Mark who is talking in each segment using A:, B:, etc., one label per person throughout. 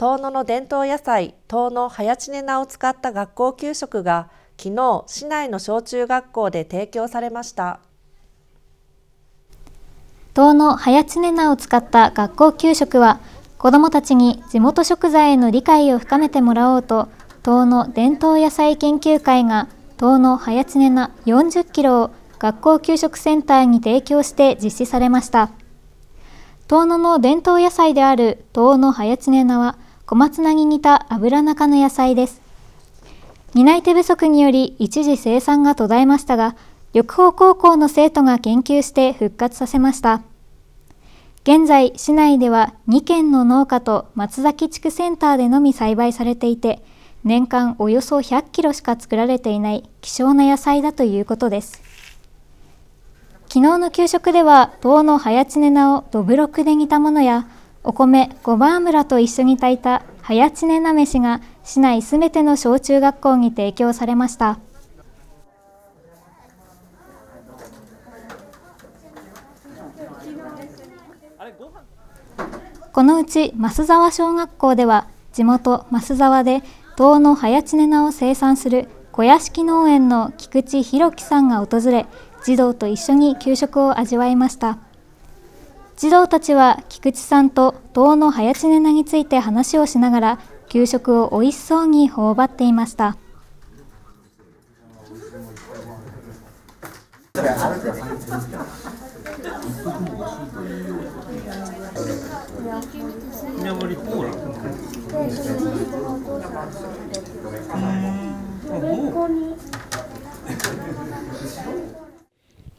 A: 遠野の伝統野菜遠野早知根菜を使った学校給食が昨日市内の小中学校で提供されました。
B: 遠野早知根菜を使った学校給食は子どもたちに地元食材への理解を深めてもらおうと遠野伝統野菜研究会が遠野早知根菜40キロを学校給食センターに提供して実施されました。遠野の伝統野菜である遠野早知根菜は小松菜に似た油中の野菜です。担い手不足により一時生産が途絶えましたが緑豊高校の生徒が研究して復活させました。現在市内では2軒の農家と松崎地区センターでのみ栽培されていて年間およそ100キロしか作られていない希少な野菜だということです。昨日の給食では糖の早知根菜をどぶろくで煮たものやお米ごま油と一緒に炊いた早知根菜飯が市内すべての小中学校に提供されました。このうち増沢小学校では地元増沢で糖の早知根菜を生産する小屋敷農園の菊池弘樹さんが訪れ児童と一緒に給食を味わいました。児童たちは菊池さんと糖の早知根菜について話をしながら給食を美味しそうに頬張っていました。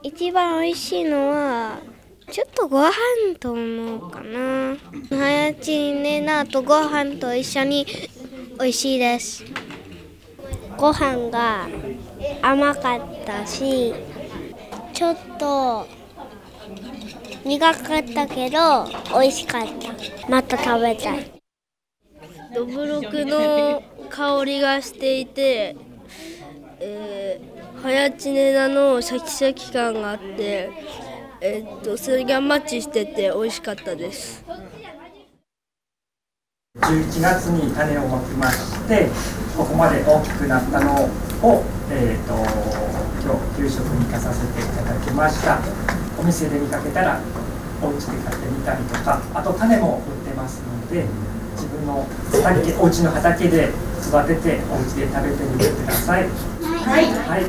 C: 一番美味しいのはちょっとご飯と思うかな。早ちねなとご飯と一緒に美味しいです。ご飯が甘かったしちょっと苦かったけど美味しかった。また食べたい。
D: どぶろくの香りがしていて、えー、早知根菜のシャキシャキ感があってえー、っとそれがマッチしてて美味しかったです。
E: 11月に種をまきましてここまで大きくなったのを、えーと、今日給食に行かさせていただきました。お店で見かけたらお家で買ってみたりとかあと種も売ってますので自分の畑お家の畑で育ててお家で食べてみてください。はい、はい、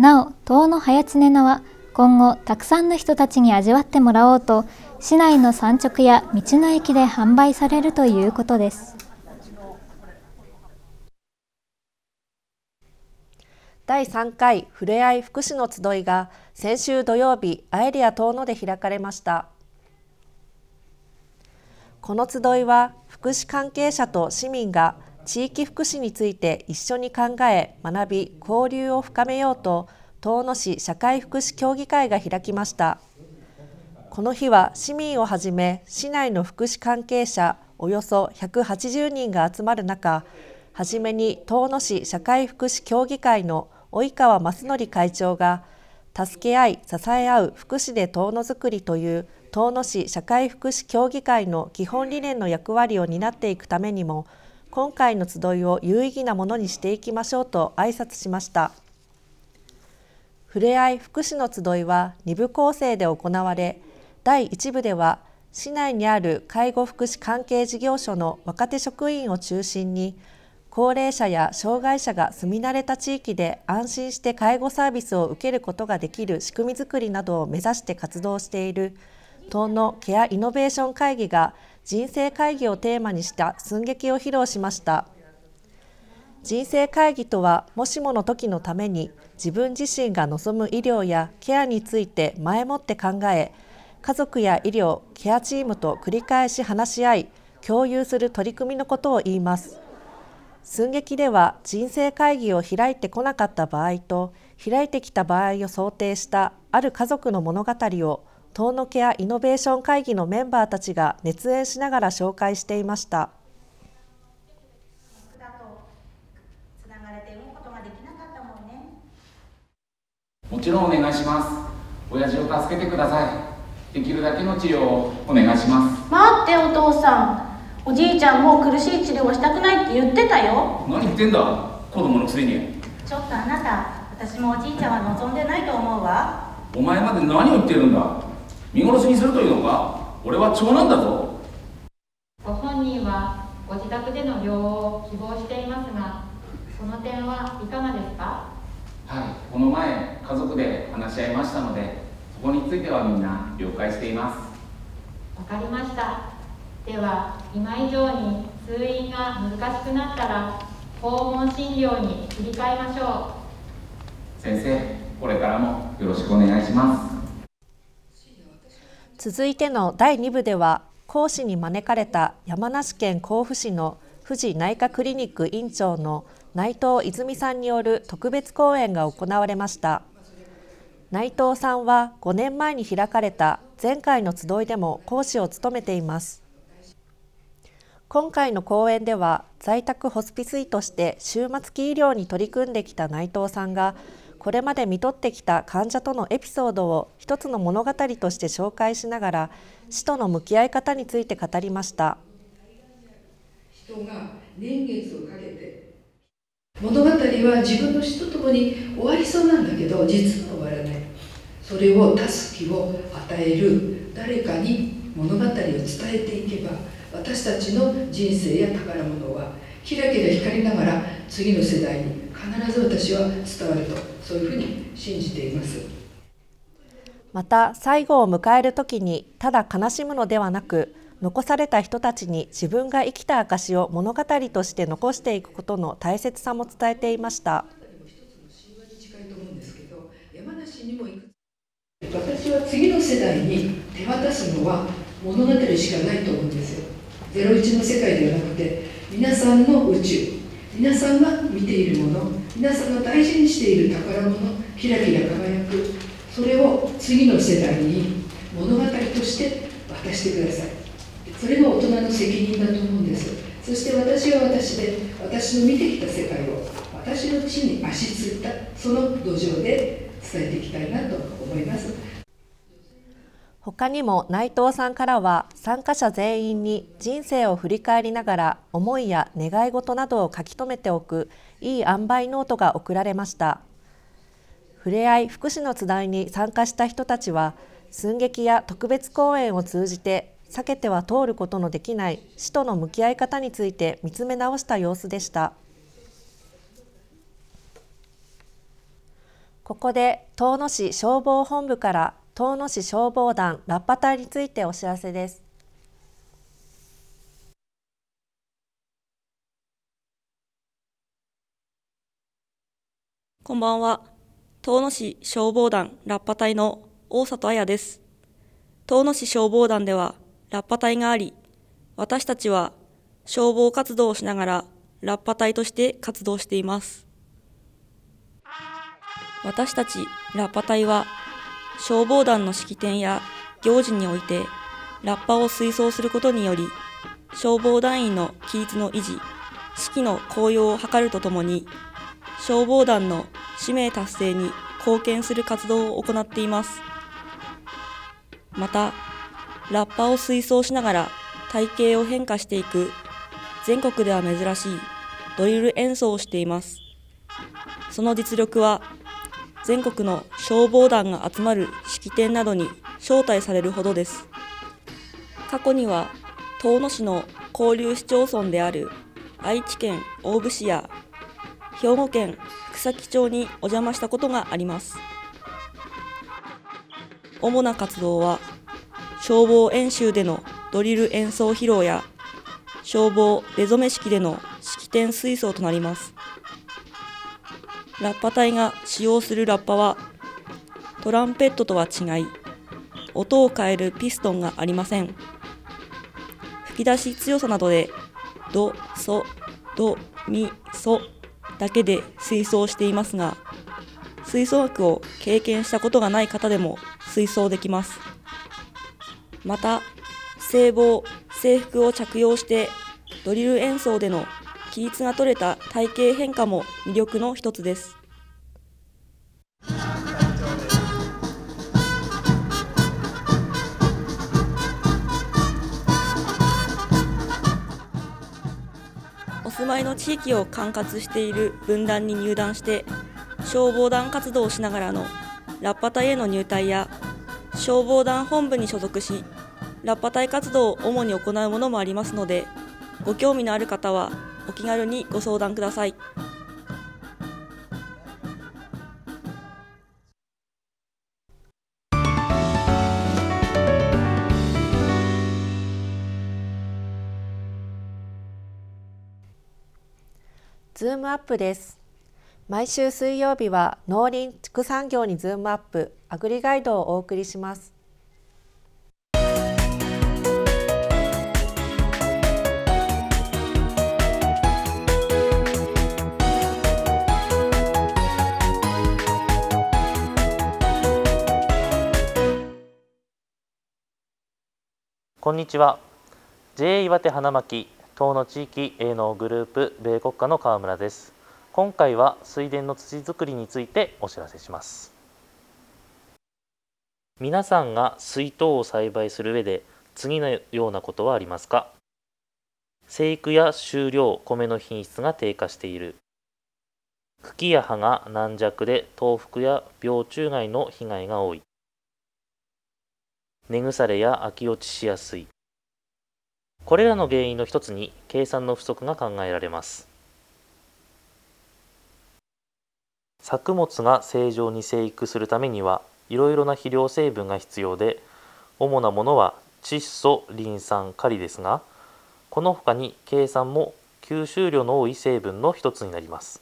B: なお、遠野早常菜は今後たくさんの人たちに味わってもらおうと市内の産直や道の駅で販売されるということです。
A: 第3回ふれあい福祉の集いが先週土曜日アエリア遠野で開かれました。この集いは福祉関係者と市民が地域福祉について一緒に考え学び交流を深めようと遠野市社会福祉協議会が開きましたこの日は市民をはじめ市内の福祉関係者およそ180人が集まる中はじめに遠野市社会福祉協議会の及川正則会長が助け合い支え合う福祉で遠野づくりという遠野市社会福祉協議会の基本理念の役割を担っていくためにも今回の集いを有意義なものにしていきましょうと挨拶しました。ふれあい福祉の集いは2部構成で行われ第1部では市内にある介護福祉関係事業所の若手職員を中心に高齢者や障害者が住み慣れた地域で安心して介護サービスを受けることができる仕組みづくりなどを目指して活動している東のケアイノベーション会議が人生会議をテーマにした寸劇を披露しました。人生会議とはもしもの時のために自分自身が望む医療やケアについて前もって考え家族や医療ケアチームと繰り返し話し合い共有する取り組みのことを言います寸劇では人生会議を開いてこなかった場合と開いてきた場合を想定したある家族の物語を遠野ケアイノベーション会議のメンバーたちが熱演しながら紹介していました。
F: もちろんお願いします。親父を助けてください。できるだけの治療をお願いします。
G: 待ってお父さん。おじいちゃんも苦しい治療をしたくないって言ってたよ。
F: 何言ってんだ。子供のくせに。
H: ちょっとあなた私もおじいちゃんは望んでないと思うわ。
F: お前まで何を言ってるんだ。見殺しにするというのか。俺は長男だぞ。
I: ご本人はご自宅での療養を希望していますがその点はいかがですか？
F: はい。この前家族で話し合いましたのでそこについてはみんな了解しています。
I: わかりました。では今以上に通院が難しくなったら訪問診療に切り替えましょ
F: う。先生これからもよろしくお願いします。
A: 続いての第2部では講師に招かれた山梨県甲府市の富士内科クリニック院長の内藤泉さんによる特別講演が行われました。内藤さんは5年前に開かれた前回の集いでも講師を務めています。今回の講演では在宅ホスピス医として終末期医療に取り組んできた内藤さんがこれまで見とってきた患者とのエピソードを一つの物語として紹介しながら死との向き合い方について語りました。
J: 人が年月をかけて物語は自分の死とともに終わりそうなんだけど実は終わらない。それを助すを与える誰かに物語を伝えていけば私たちの人生や宝物はキラキラ光りながら次の世代に必ず私は伝わるとそういうふうに信じています。
A: また最後を迎える時にただ悲しむのではなく残された人たちに自分が生きた証を物語として残していくことの大切さも伝えていました。
J: 私は次の世代に手渡すのは物語しかないと思うんですよ。01の世界ではなくて皆さんの宇宙皆さんが見ているもの皆さんが大事にしている宝物キラキラ輝く。それを次の世代に物語として渡してください。それが大人の責任だと思うんです。そして私は私で私の見てきた世界を私の地に足ついたその土壌で伝えていきたいなと思います。
A: 他にも内藤さんからは参加者全員に人生を振り返りながら思いや願い事などを書き留めておくいい塩梅ノートが送られました。ふれあい福祉の集いに参加した人たちは寸劇や特別講演を通じて避けては通ることのできない死との向き合い方について見つめ直した様子でしたここで遠野市消防本部から遠野市消防団ラッパ隊についてお知らせです。
K: こんばんは。遠野市消防団ラッパ隊の大里彩です。遠野市消防団ではラッパ隊があり、私たちは消防活動をしながらラッパ隊として活動しています。私たちラッパ隊は消防団の式典や行事においてラッパを推奨することにより消防団員の規律の維持士気の高揚を図るとともに消防団の使命達成に貢献する活動を行っていますまたラッパを推奨しながら体型を変化していく。全国では珍しい。ドリル演奏をしています。その実力は全国の消防団が集まる式典などに招待されるほどです。過去には遠野市の交流市町村である愛知県大府市や兵庫県福崎町にお邪魔したことがあります。主な活動は消防演習でのドリル演奏披露や消防出初め式での式典吹奏となります。ラッパ隊が使用するラッパはトランペットとは違い音を変えるピストンがありません。吹き出し強さなどでド、ソ、ド、ミ、ソだけで吹奏していますが吹奏楽を経験したことがない方でも吹奏できます。また制帽制服を着用してドリル演奏での規律が取れた体型変化も魅力の一つです。お住まいの地域を管轄している分団に入団して消防団活動をしながらのラッパ隊への入隊や消防団本部に所属しラッパ隊活動を主に行うものもありますのでご興味のある方はお気軽にご相談ください。
A: ズームアップです毎週水曜日は農林畜産業にズームアップアグリガイドをお送りします
L: こんにちは。JA 岩手花巻東の地域営農グループ米国家の川村です。今回は水田の土作りについてお知らせします。皆さんが水筒を栽培する上で次のようなことはありますか？生育や収量米の品質が低下している。茎や葉が軟弱で豆腐や病虫害の被害が多い。根腐れや秋落ちしやすい。これらの原因の一つに計算の不足が考えられます。作物が正常に生育するためにはいろいろな肥料成分が必要で主なものは窒素リン酸カリですがこの他に計算も吸収量の多い成分の一つになります。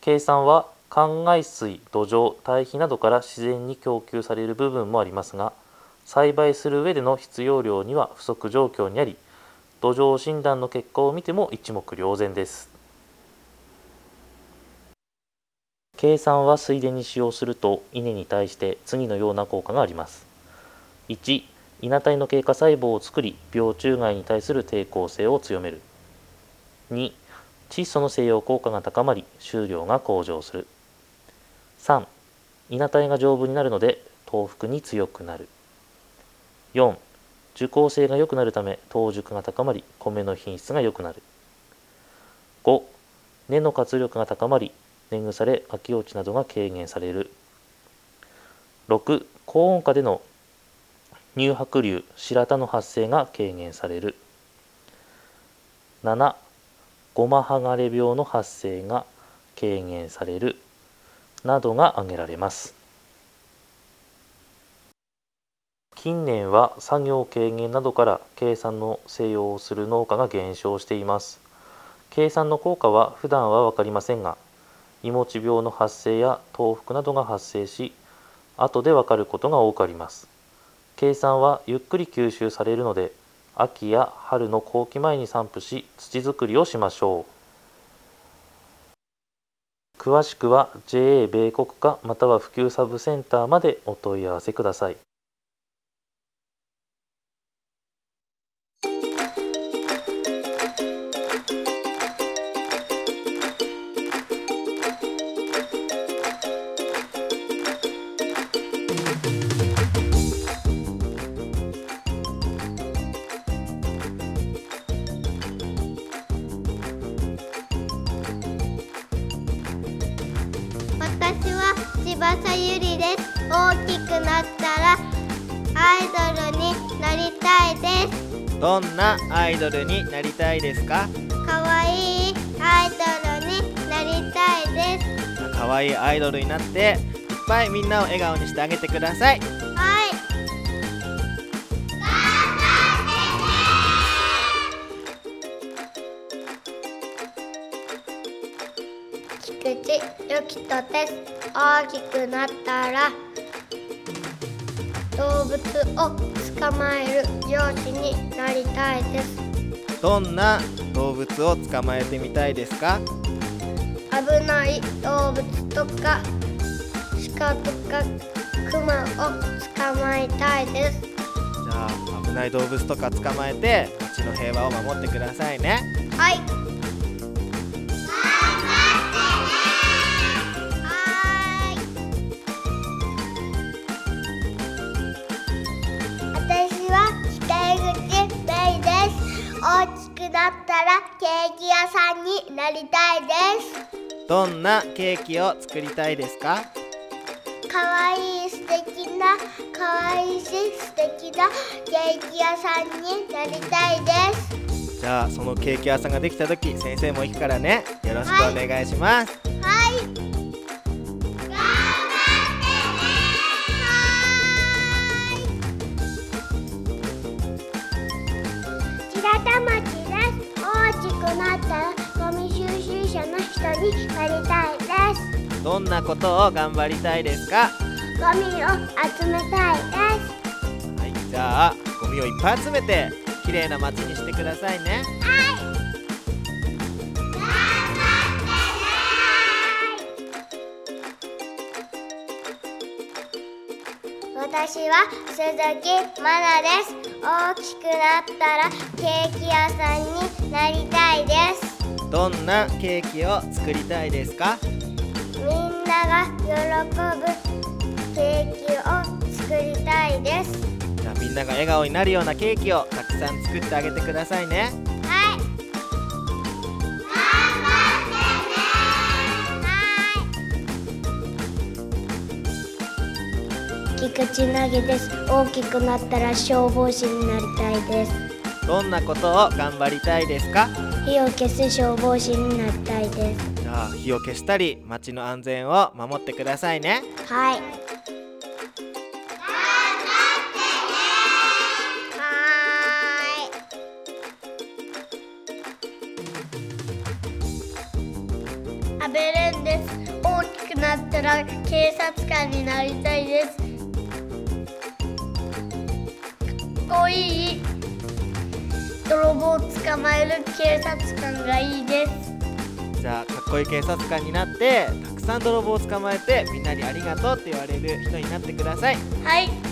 L: 計算は灌漑水土壌堆肥などから自然に供給される部分もありますが栽培する上での必要量には不足状況にあり土壌診断の結果を見ても一目瞭然です。計算は水田に使用すると稲に対して次のような効果があります。1稲体の経過細胞を作り病虫害に対する抵抗性を強める。2窒素の西洋効果が高まり収量が向上する。3稲体が丈夫になるので豆腐に強くなる。4受講性が良くなるため等熟が高まり米の品質が良くなる。5根の活力が高まり根腐れ秋落ちなどが軽減される。6高温下での乳白流白田の発生が軽減される。7ゴマ剥がれ病の発生が軽減される。などが挙げられます。近年は作業軽減などから計算の静養をする農家が減少しています。計算の効果は普段は分かりませんがいもち病の発生や豆腐などが発生し後で分かることが多くあります。計算はゆっくり吸収されるので秋や春の後期前に散布し土作りをしましょう。詳しくは JA 米国課または普及サブセンターまでお問い合わせください。
C: イドルになりたいです。
M: どんなアイドルになりたいですか？
C: かわいいアイドルになりたいです。
M: 可愛いアイドルになっていっぱいみんなを笑顔にしてあげてください。
C: はい。菊池ゆきとです。大きくなったら動物を捕まえる漁師になりたいです。
M: どんな動物を捕まえてみたいですか？
C: 危ない動物とか鹿とかクマを捕まえたいです。
M: じゃあ危ない動物とか捕まえて町の平和を守ってくださいね。
C: はいーキ屋さんになりたいです。
M: どんなケーキを作りたいですか？
C: かわいい素敵なかわいいし素敵なケーキ屋さんになりたいです。
M: じゃあそのケーキ屋さんができた時先生も行くからね。よろしくお願いします、
C: はい
M: どんなことを頑張りたいですか？
C: ゴミを集めたいです。
M: はいじゃあゴミをいっぱい集めて綺麗な街にしてくださいね。
C: 私は鈴木まなです。大きくなったらケーキ屋さんになりたいです。
M: どんなケーキを作りたいですか？
C: が喜ぶケーキを作りたいです。
M: じゃあみんなが笑顔になるようなケーキをたくさん作ってあげてくださいね。
C: はい。菊池投げです大きくなったら消防士になりたいです。
M: どんなことを頑張りたいですか？
C: 火を消す消防士になりたいです。
M: じゃあ火を消したり街の安全を守ってくださいね。
C: はい。
D: アベレンです。大きくなったら警察官になりたいです。かっこい。い泥棒を捕まえる警察官がいいです
M: じゃあかっこいい警察官になってたくさん泥棒を捕まえてみんなにありがとうって言われる人になってください。
D: はい。